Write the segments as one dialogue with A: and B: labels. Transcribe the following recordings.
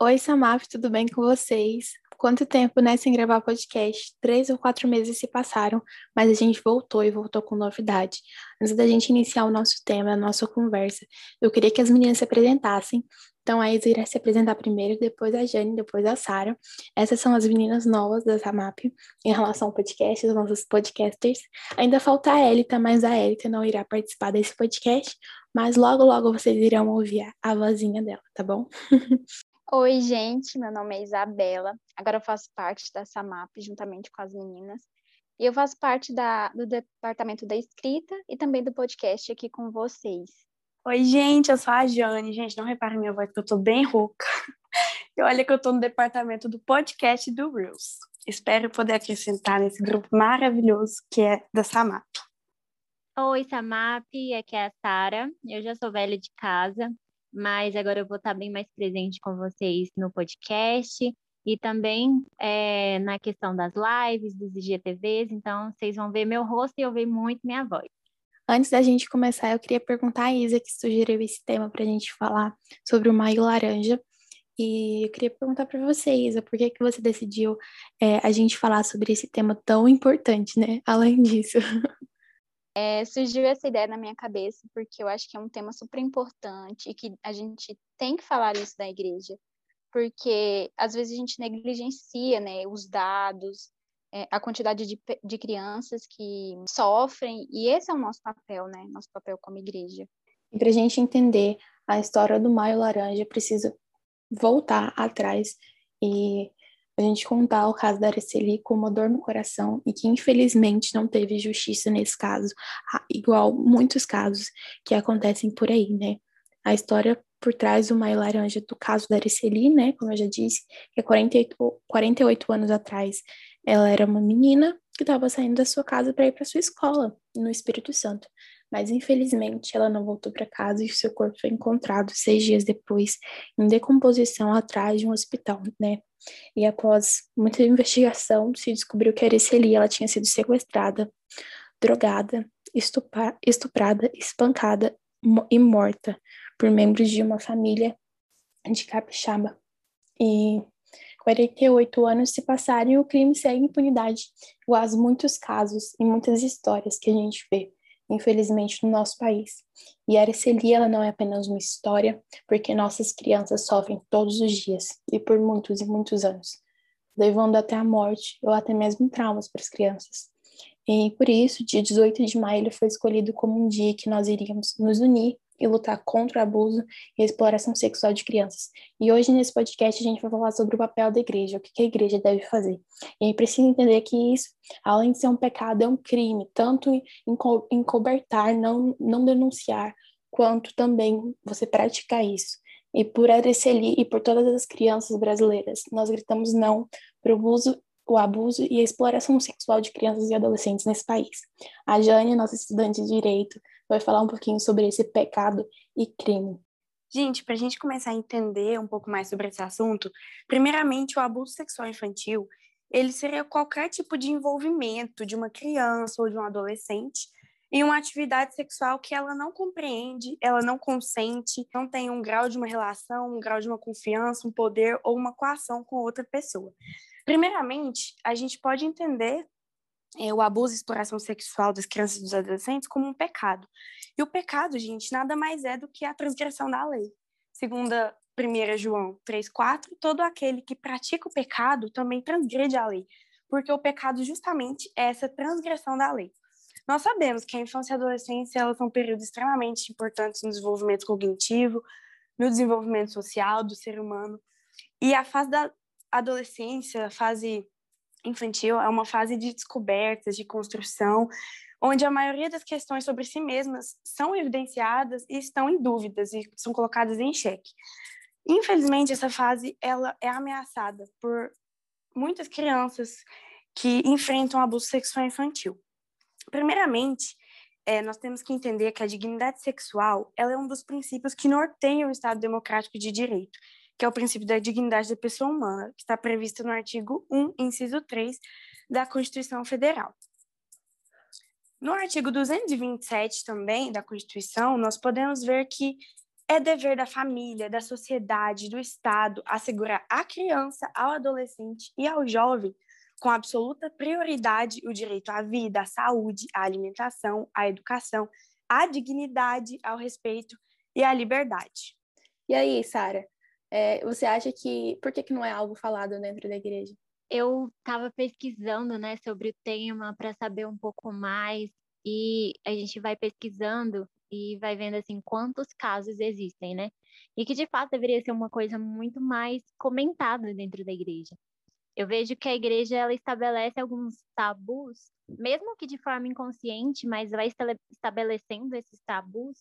A: Oi, Samaf, tudo bem com vocês? Quanto tempo, né, sem gravar podcast? Três ou quatro meses se passaram, mas a gente voltou e voltou com novidade. Antes da gente iniciar o nosso tema, a nossa conversa, eu queria que as meninas se apresentassem. Então, a Isa irá se apresentar primeiro, depois a Jane, depois a Sara. Essas são as meninas novas da Samap em relação ao podcast, os nossos podcasters. Ainda falta a Elita, mas a Elita não irá participar desse podcast, mas logo, logo vocês irão ouvir a vozinha dela, tá bom?
B: Oi, gente, meu nome é Isabela. Agora eu faço parte da SAMAP juntamente com as meninas. E eu faço parte da, do departamento da escrita e também do podcast aqui com vocês.
C: Oi, gente, eu sou a Jane. Gente, não reparem minha voz, que eu tô bem rouca. E olha que eu tô no departamento do podcast do Reels. Espero poder acrescentar nesse grupo maravilhoso que é da SAMAP.
D: Oi, Samap, aqui é a Sara. Eu já sou velha de casa, mas agora eu vou estar bem mais presente com vocês no podcast e também é, na questão das lives, dos IGTVs, então vocês vão ver meu rosto e eu ver muito minha voz.
A: Antes da gente começar, eu queria perguntar a Isa, que sugeriu esse tema para a gente falar sobre o Maio Laranja. E eu queria perguntar para você, Isa, por que, que você decidiu é, a gente falar sobre esse tema tão importante, né? Além disso.
B: É, surgiu essa ideia na minha cabeça porque eu acho que é um tema super importante e que a gente tem que falar isso na igreja, porque às vezes a gente negligencia né, os dados, é, a quantidade de, de crianças que sofrem, e esse é o nosso papel, né? Nosso papel como igreja.
A: E para a gente entender a história do Maio Laranja, precisa voltar atrás e a gente contar o caso da Araceli com uma dor no coração e que infelizmente não teve justiça nesse caso, igual muitos casos que acontecem por aí, né? A história por trás do Maio Laranja do caso da Araceli, né, como eu já disse, que é 48, 48 anos atrás, ela era uma menina que estava saindo da sua casa para ir para sua escola no Espírito Santo. Mas infelizmente ela não voltou para casa e seu corpo foi encontrado seis dias depois, em decomposição atrás de um hospital, né? E após muita investigação, se descobriu que a Araceli ela tinha sido sequestrada, drogada, estuprada, espancada e morta por membros de uma família de capixaba. E 48 anos se passaram e o crime segue impunidade, igual muitos casos e muitas histórias que a gente vê infelizmente, no nosso país. E a Araceli, ela não é apenas uma história, porque nossas crianças sofrem todos os dias e por muitos e muitos anos, levando até a morte ou até mesmo traumas para as crianças. E por isso, dia 18 de maio ele foi escolhido como um dia que nós iríamos nos unir e lutar contra o abuso e a exploração sexual de crianças. E hoje, nesse podcast, a gente vai falar sobre o papel da igreja, o que a igreja deve fazer. E aí precisa entender que isso, além de ser um pecado, é um crime, tanto encobertar, não, não denunciar, quanto também você praticar isso. E por Araceli e por todas as crianças brasileiras, nós gritamos não para o abuso o abuso e a exploração sexual de crianças e adolescentes nesse país. A Jane, nossa estudante de Direito, vai falar um pouquinho sobre esse pecado e crime.
C: Gente, para a gente começar a entender um pouco mais sobre esse assunto, primeiramente, o abuso sexual infantil, ele seria qualquer tipo de envolvimento de uma criança ou de um adolescente em uma atividade sexual que ela não compreende, ela não consente, não tem um grau de uma relação, um grau de uma confiança, um poder ou uma coação com outra pessoa. Primeiramente, a gente pode entender é, o abuso e exploração sexual das crianças e dos adolescentes como um pecado. E o pecado, gente, nada mais é do que a transgressão da lei. Segundo 1 João 3,4, todo aquele que pratica o pecado também transgrede a lei, porque o pecado justamente é essa transgressão da lei. Nós sabemos que a infância e a adolescência elas são períodos extremamente importantes no desenvolvimento cognitivo, no desenvolvimento social do ser humano. E a fase da adolescência, a fase infantil é uma fase de descobertas, de construção, onde a maioria das questões sobre si mesmas são evidenciadas e estão em dúvidas e são colocadas em xeque. Infelizmente, essa fase ela é ameaçada por muitas crianças que enfrentam abuso sexual infantil. Primeiramente, é, nós temos que entender que a dignidade sexual ela é um dos princípios que norteiam o Estado democrático de direito que é o princípio da dignidade da pessoa humana, que está previsto no artigo 1, inciso 3 da Constituição Federal. No artigo 227 também da Constituição, nós podemos ver que É dever da família, da sociedade, do Estado assegurar à criança, ao adolescente e ao jovem, com absoluta prioridade, o direito à vida, à saúde, à alimentação, à educação, à dignidade, ao respeito e à liberdade.
A: E aí, Sara, é, você acha que por que, que não é algo falado dentro da igreja?
D: Eu estava pesquisando, né, sobre o tema para saber um pouco mais e a gente vai pesquisando e vai vendo assim quantos casos existem, né? E que de fato deveria ser uma coisa muito mais comentada dentro da igreja. Eu vejo que a igreja ela estabelece alguns tabus, mesmo que de forma inconsciente, mas vai estabelecendo esses tabus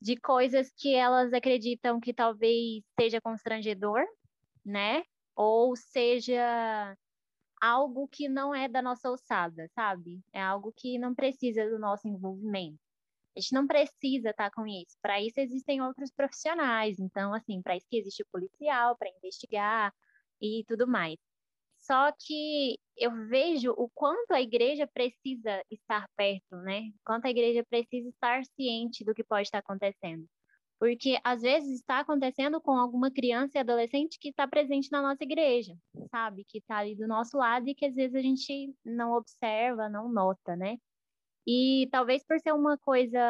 D: de coisas que elas acreditam que talvez seja constrangedor, né? Ou seja algo que não é da nossa alçada, sabe? É algo que não precisa do nosso envolvimento. A gente não precisa estar com isso. Para isso existem outros profissionais. Então, assim, para isso que existe o policial, para investigar e tudo mais. Só que eu vejo o quanto a igreja precisa estar perto, né? Quanto a igreja precisa estar ciente do que pode estar acontecendo. Porque às vezes está acontecendo com alguma criança e adolescente que está presente na nossa igreja, sabe? Que está ali do nosso lado e que às vezes a gente não observa, não nota, né? E talvez por ser uma coisa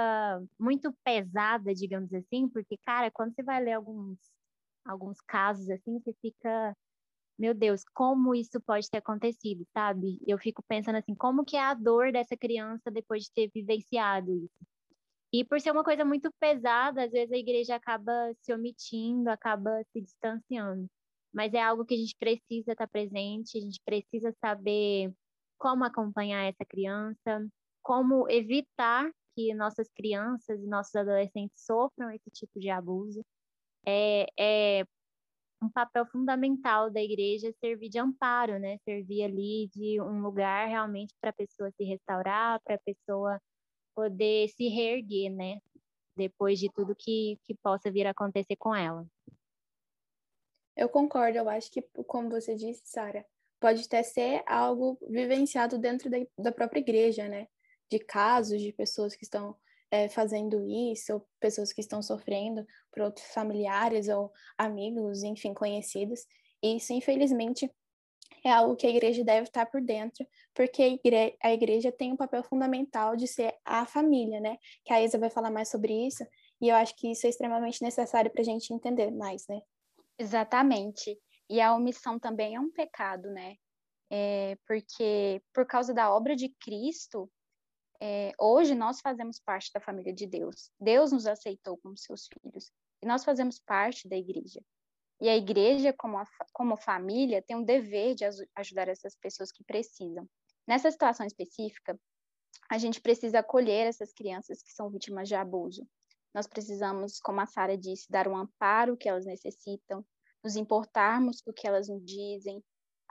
D: muito pesada, digamos assim, porque, cara, quando você vai ler alguns, alguns casos assim, você fica meu Deus, como isso pode ter acontecido, sabe? Eu fico pensando assim, como que é a dor dessa criança depois de ter vivenciado isso? E por ser uma coisa muito pesada, às vezes a igreja acaba se omitindo, acaba se distanciando. Mas é algo que a gente precisa estar presente, a gente precisa saber como acompanhar essa criança, como evitar que nossas crianças e nossos adolescentes sofram esse tipo de abuso. É, é um papel fundamental da igreja servir de amparo, né? Servir ali de um lugar realmente para a pessoa se restaurar, para a pessoa poder se reerguer, né? Depois de tudo que, que possa vir a acontecer com ela.
A: Eu concordo, eu acho que, como você disse, Sara, pode até ser algo vivenciado dentro da, da própria igreja, né? De casos de pessoas que estão é, fazendo isso, ou pessoas que estão sofrendo por outros familiares ou amigos, enfim, conhecidos. E isso, infelizmente, é algo que a igreja deve estar por dentro, porque a igreja, a igreja tem um papel fundamental de ser a família, né? Que a Isa vai falar mais sobre isso, e eu acho que isso é extremamente necessário para a gente entender mais, né?
B: Exatamente. E a omissão também é um pecado, né? É porque por causa da obra de Cristo, é, hoje nós fazemos parte da família de Deus. Deus nos aceitou como seus filhos e nós fazemos parte da igreja. E a igreja, como, a, como família, tem um dever de ajudar essas pessoas que precisam. Nessa situação específica, a gente precisa acolher essas crianças que são vítimas de abuso. Nós precisamos, como a Sara disse, dar um amparo que elas necessitam, nos importarmos com o que elas nos dizem,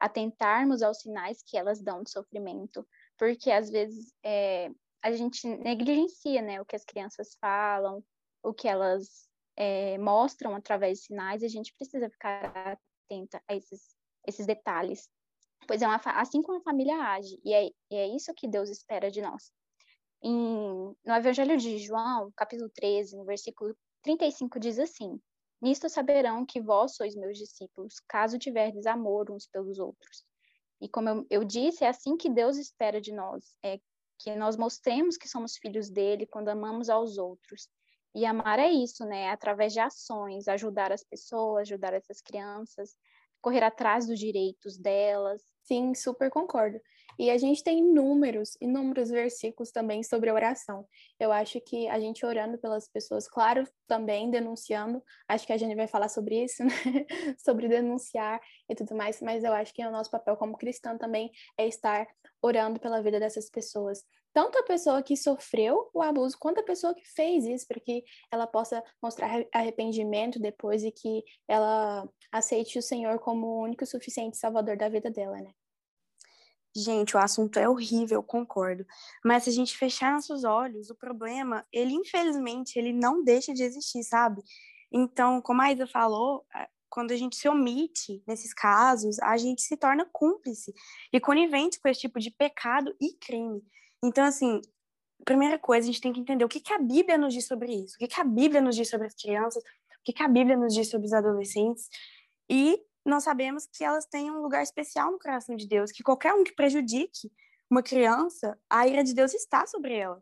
B: atentarmos aos sinais que elas dão de sofrimento, porque às vezes é, a gente negligencia né, o que as crianças falam, o que elas é, mostram através de sinais, e a gente precisa ficar atenta a esses, esses detalhes. Pois é uma, assim como a família age, e é, e é isso que Deus espera de nós. Em, no Evangelho de João, capítulo 13, no versículo 35, diz assim: Nisto saberão que vós sois meus discípulos, caso tiverdes amor uns pelos outros. E como eu, eu disse, é assim que Deus espera de nós, é que nós mostremos que somos filhos dele quando amamos aos outros. E amar é isso, né? É através de ações, ajudar as pessoas, ajudar essas crianças, correr atrás dos direitos delas.
A: Sim, super concordo. E a gente tem inúmeros, inúmeros versículos também sobre oração. Eu acho que a gente orando pelas pessoas, claro, também denunciando, acho que a gente vai falar sobre isso, né? sobre denunciar e tudo mais, mas eu acho que o nosso papel como cristão também é estar orando pela vida dessas pessoas. Tanto a pessoa que sofreu o abuso, quanto a pessoa que fez isso, para que ela possa mostrar arrependimento depois e que ela aceite o Senhor como o único e suficiente salvador da vida dela, né?
C: Gente, o assunto é horrível, concordo. Mas se a gente fechar nossos olhos, o problema, ele infelizmente, ele não deixa de existir, sabe? Então, como a Isa falou, quando a gente se omite nesses casos, a gente se torna cúmplice e conivente com esse tipo de pecado e crime. Então, assim, primeira coisa, a gente tem que entender o que, que a Bíblia nos diz sobre isso, o que, que a Bíblia nos diz sobre as crianças, o que, que a Bíblia nos diz sobre os adolescentes. E nós sabemos que elas têm um lugar especial no coração de Deus, que qualquer um que prejudique uma criança, a ira de Deus está sobre ela.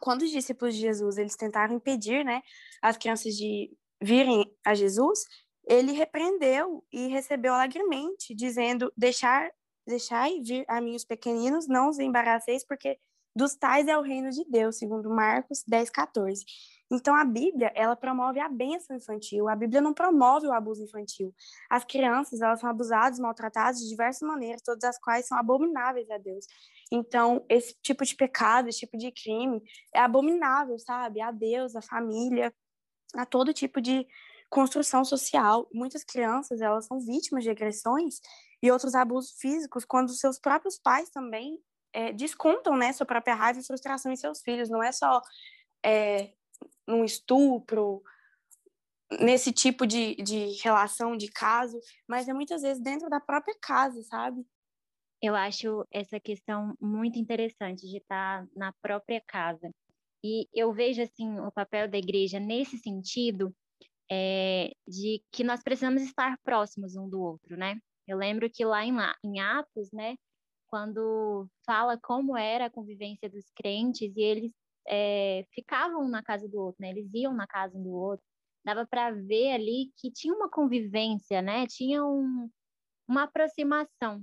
C: Quando os discípulos de Jesus, eles tentaram impedir, né, as crianças de virem a Jesus, ele repreendeu e recebeu alegremente, dizendo: deixar, deixai vir a mim os pequeninos, não os embaraceis, porque dos tais é o reino de Deus, segundo Marcos 10, 14. Então, a Bíblia, ela promove a bênção infantil, a Bíblia não promove o abuso infantil. As crianças, elas são abusadas, maltratadas de diversas maneiras, todas as quais são abomináveis a Deus. Então, esse tipo de pecado, esse tipo de crime é abominável, sabe? A Deus, a família, a todo tipo de construção social. Muitas crianças, elas são vítimas de agressões e outros abusos físicos quando seus próprios pais também é, descontam, né, sua própria raiva e frustração em seus filhos. Não é só é, um estupro, nesse tipo de, de relação, de caso, mas é muitas vezes dentro da própria casa, sabe?
D: Eu acho essa questão muito interessante de estar na própria casa. E eu vejo assim o papel da igreja nesse sentido é, de que nós precisamos estar próximos um do outro, né? Eu lembro que lá em, em Atos, né, quando fala como era a convivência dos crentes e eles é, ficavam na casa do outro, né? Eles iam na casa do outro. Dava para ver ali que tinha uma convivência, né? Tinha um, uma aproximação.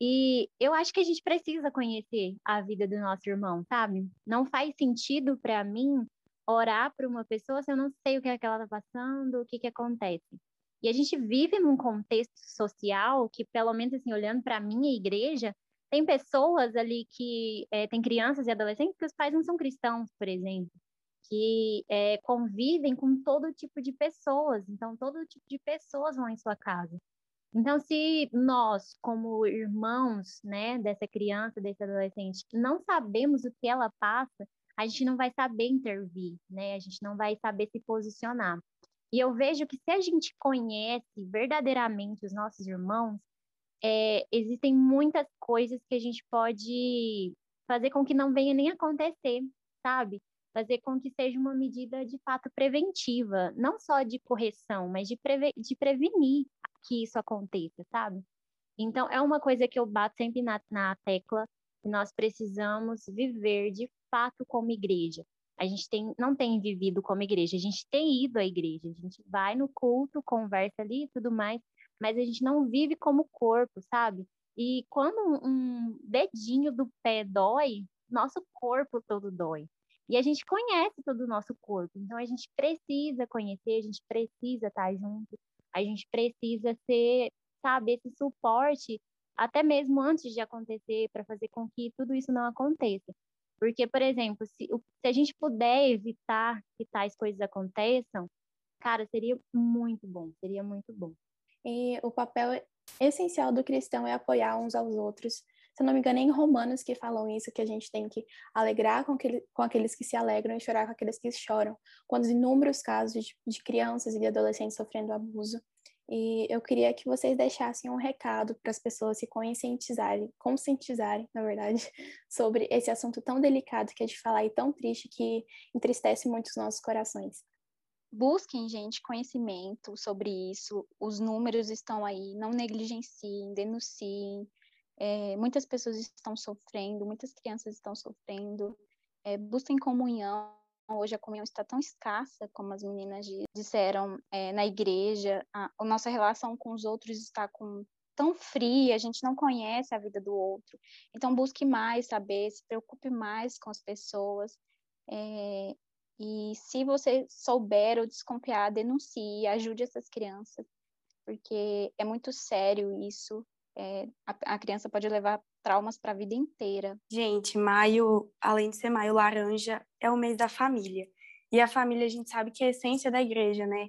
D: E eu acho que a gente precisa conhecer a vida do nosso irmão, sabe? Não faz sentido para mim orar para uma pessoa se eu não sei o que, é que ela está passando, o que, que acontece. E a gente vive num contexto social que, pelo menos assim, olhando para a minha igreja, tem pessoas ali que é, tem crianças e adolescentes que os pais não são cristãos, por exemplo, que é, convivem com todo tipo de pessoas. Então, todo tipo de pessoas vão em sua casa. Então, se nós, como irmãos, né, dessa criança, desse adolescente, não sabemos o que ela passa, a gente não vai saber intervir, né? A gente não vai saber se posicionar. E eu vejo que se a gente conhece verdadeiramente os nossos irmãos, é, existem muitas coisas que a gente pode fazer com que não venha nem acontecer, sabe? Fazer com que seja uma medida de fato preventiva, não só de correção, mas de, preve de prevenir que isso aconteça, sabe? Então, é uma coisa que eu bato sempre na, na tecla, que nós precisamos viver de fato como igreja. A gente tem, não tem vivido como igreja, a gente tem ido à igreja, a gente vai no culto, conversa ali e tudo mais, mas a gente não vive como corpo, sabe? E quando um dedinho do pé dói, nosso corpo todo dói. E a gente conhece todo o nosso corpo, então a gente precisa conhecer, a gente precisa estar junto, a gente precisa ser, sabe, esse suporte até mesmo antes de acontecer, para fazer com que tudo isso não aconteça. Porque, por exemplo, se, se a gente puder evitar que tais coisas aconteçam, cara, seria muito bom, seria muito bom.
A: E o papel essencial do cristão é apoiar uns aos outros. Se não me engano, é em Romanos que falam isso, que a gente tem que alegrar com, aquele, com aqueles que se alegram e chorar com aqueles que choram. Quando inúmeros casos de, de crianças e de adolescentes sofrendo abuso. E eu queria que vocês deixassem um recado para as pessoas se conscientizarem, conscientizarem, na verdade, sobre esse assunto tão delicado que é de falar e tão triste que entristece muito os nossos corações.
B: Busquem, gente, conhecimento sobre isso. Os números estão aí, não negligenciem, denunciem. É, muitas pessoas estão sofrendo, muitas crianças estão sofrendo. É, busquem comunhão, hoje a comunhão está tão escassa, como as meninas disseram é, na igreja, a, a, nossa relação com os outros está com, tão fria, a gente não conhece a vida do outro. Então, busque mais saber, se preocupe mais com as pessoas. É, e se você souber ou desconfiar, denuncie, ajude essas crianças, porque é muito sério isso. É, a, a criança pode levar traumas para a vida inteira.
C: Gente, maio, além de ser maio laranja, é o mês da família. E a família, a gente sabe que é a essência da igreja, né?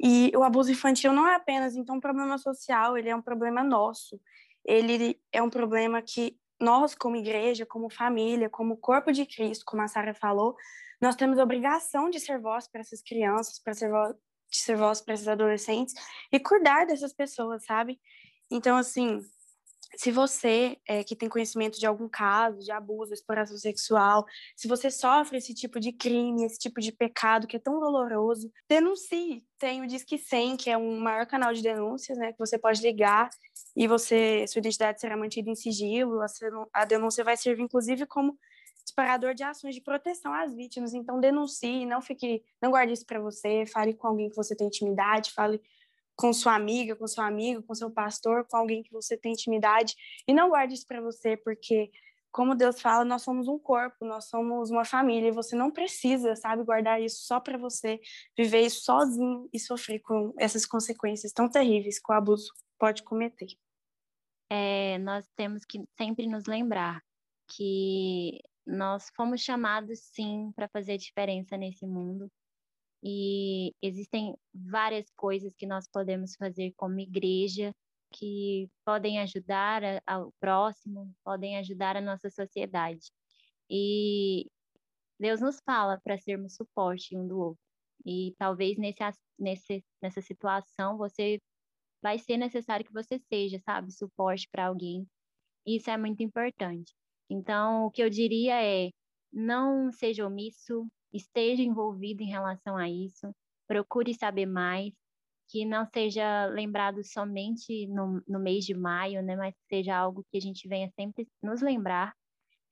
C: E o abuso infantil não é apenas então um problema social, ele é um problema nosso. Ele é um problema que nós, como igreja, como família, como corpo de Cristo, como a Sara falou, nós temos obrigação de ser voz para essas crianças, para ser voz, de ser voz para esses adolescentes e cuidar dessas pessoas, sabe? Então, assim, se você é, que tem conhecimento de algum caso de abuso, exploração sexual, se você sofre esse tipo de crime, esse tipo de pecado que é tão doloroso, denuncie. Tem o Disque 100, que é um maior canal de denúncias, né, que você pode ligar e você sua identidade será mantida em sigilo. A denúncia vai servir inclusive como disparador de ações de proteção às vítimas. Então denuncie, não fique, não guarde isso para você, fale com alguém que você tem intimidade, fale com sua amiga, com seu amigo, com seu pastor, com alguém que você tem intimidade, e não guarde isso para você, porque como Deus fala, nós somos um corpo, nós somos uma família, e você não precisa, sabe, guardar isso só para você, viver isso sozinho e sofrer com essas consequências tão terríveis que o abuso pode cometer.
D: É, nós temos que sempre nos lembrar que nós fomos chamados sim para fazer diferença nesse mundo e existem várias coisas que nós podemos fazer como igreja que podem ajudar ao próximo, podem ajudar a nossa sociedade. E Deus nos fala para sermos suporte um do outro. E talvez nesse, nesse, nessa situação você vai ser necessário que você seja, sabe, suporte para alguém. Isso é muito importante. Então, o que eu diria é: não seja omisso, esteja envolvido em relação a isso, procure saber mais, que não seja lembrado somente no, no mês de maio, né, mas seja algo que a gente venha sempre nos lembrar,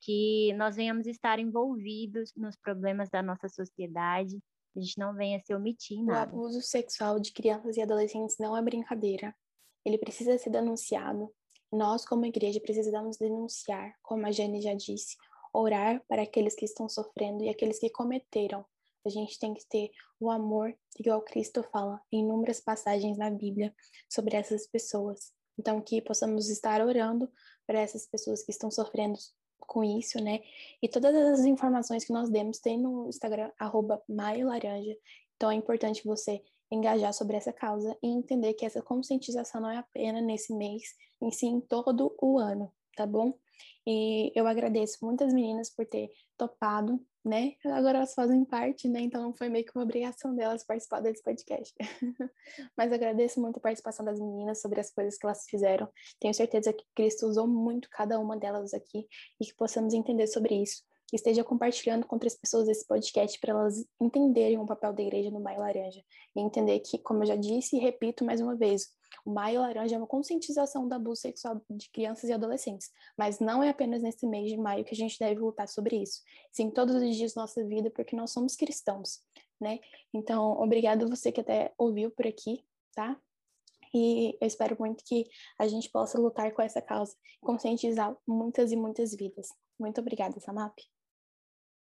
D: que nós venhamos estar envolvidos nos problemas da nossa sociedade, a gente não venha se omitir nada.
A: O abuso sexual de crianças e adolescentes não é brincadeira. Ele precisa ser denunciado. Nós, como igreja, precisamos denunciar, como a Jane já disse, orar para aqueles que estão sofrendo e aqueles que cometeram. A gente tem que ter o amor, igual Cristo fala em inúmeras passagens na Bíblia sobre essas pessoas. Então, que possamos estar orando para essas pessoas que estão sofrendo com isso, né? E todas as informações que nós demos tem no Instagram, arroba Laranja. Então, é importante você engajar sobre essa causa e entender que essa conscientização não é apenas nesse mês, em sim todo o ano, tá bom? E eu agradeço muitas meninas por ter topado, né? Agora elas fazem parte, né? Então foi meio que uma obrigação delas participar desse podcast. Mas agradeço muito a participação das meninas sobre as coisas que elas fizeram. Tenho certeza que Cristo usou muito cada uma delas aqui e que possamos entender sobre isso. Que esteja compartilhando com outras pessoas esse podcast para elas entenderem o papel da igreja no Maio Laranja e entender que, como eu já disse e repito mais uma vez, o Maio Laranja é uma conscientização do abuso sexual de crianças e adolescentes, mas não é apenas nesse mês de maio que a gente deve lutar sobre isso. Sim, todos os dias da nossa vida, porque nós somos cristãos, né? Então, obrigado você que até ouviu por aqui, tá? E eu espero muito que a gente possa lutar com essa causa, conscientizar muitas e muitas vidas. Muito obrigada, Samap.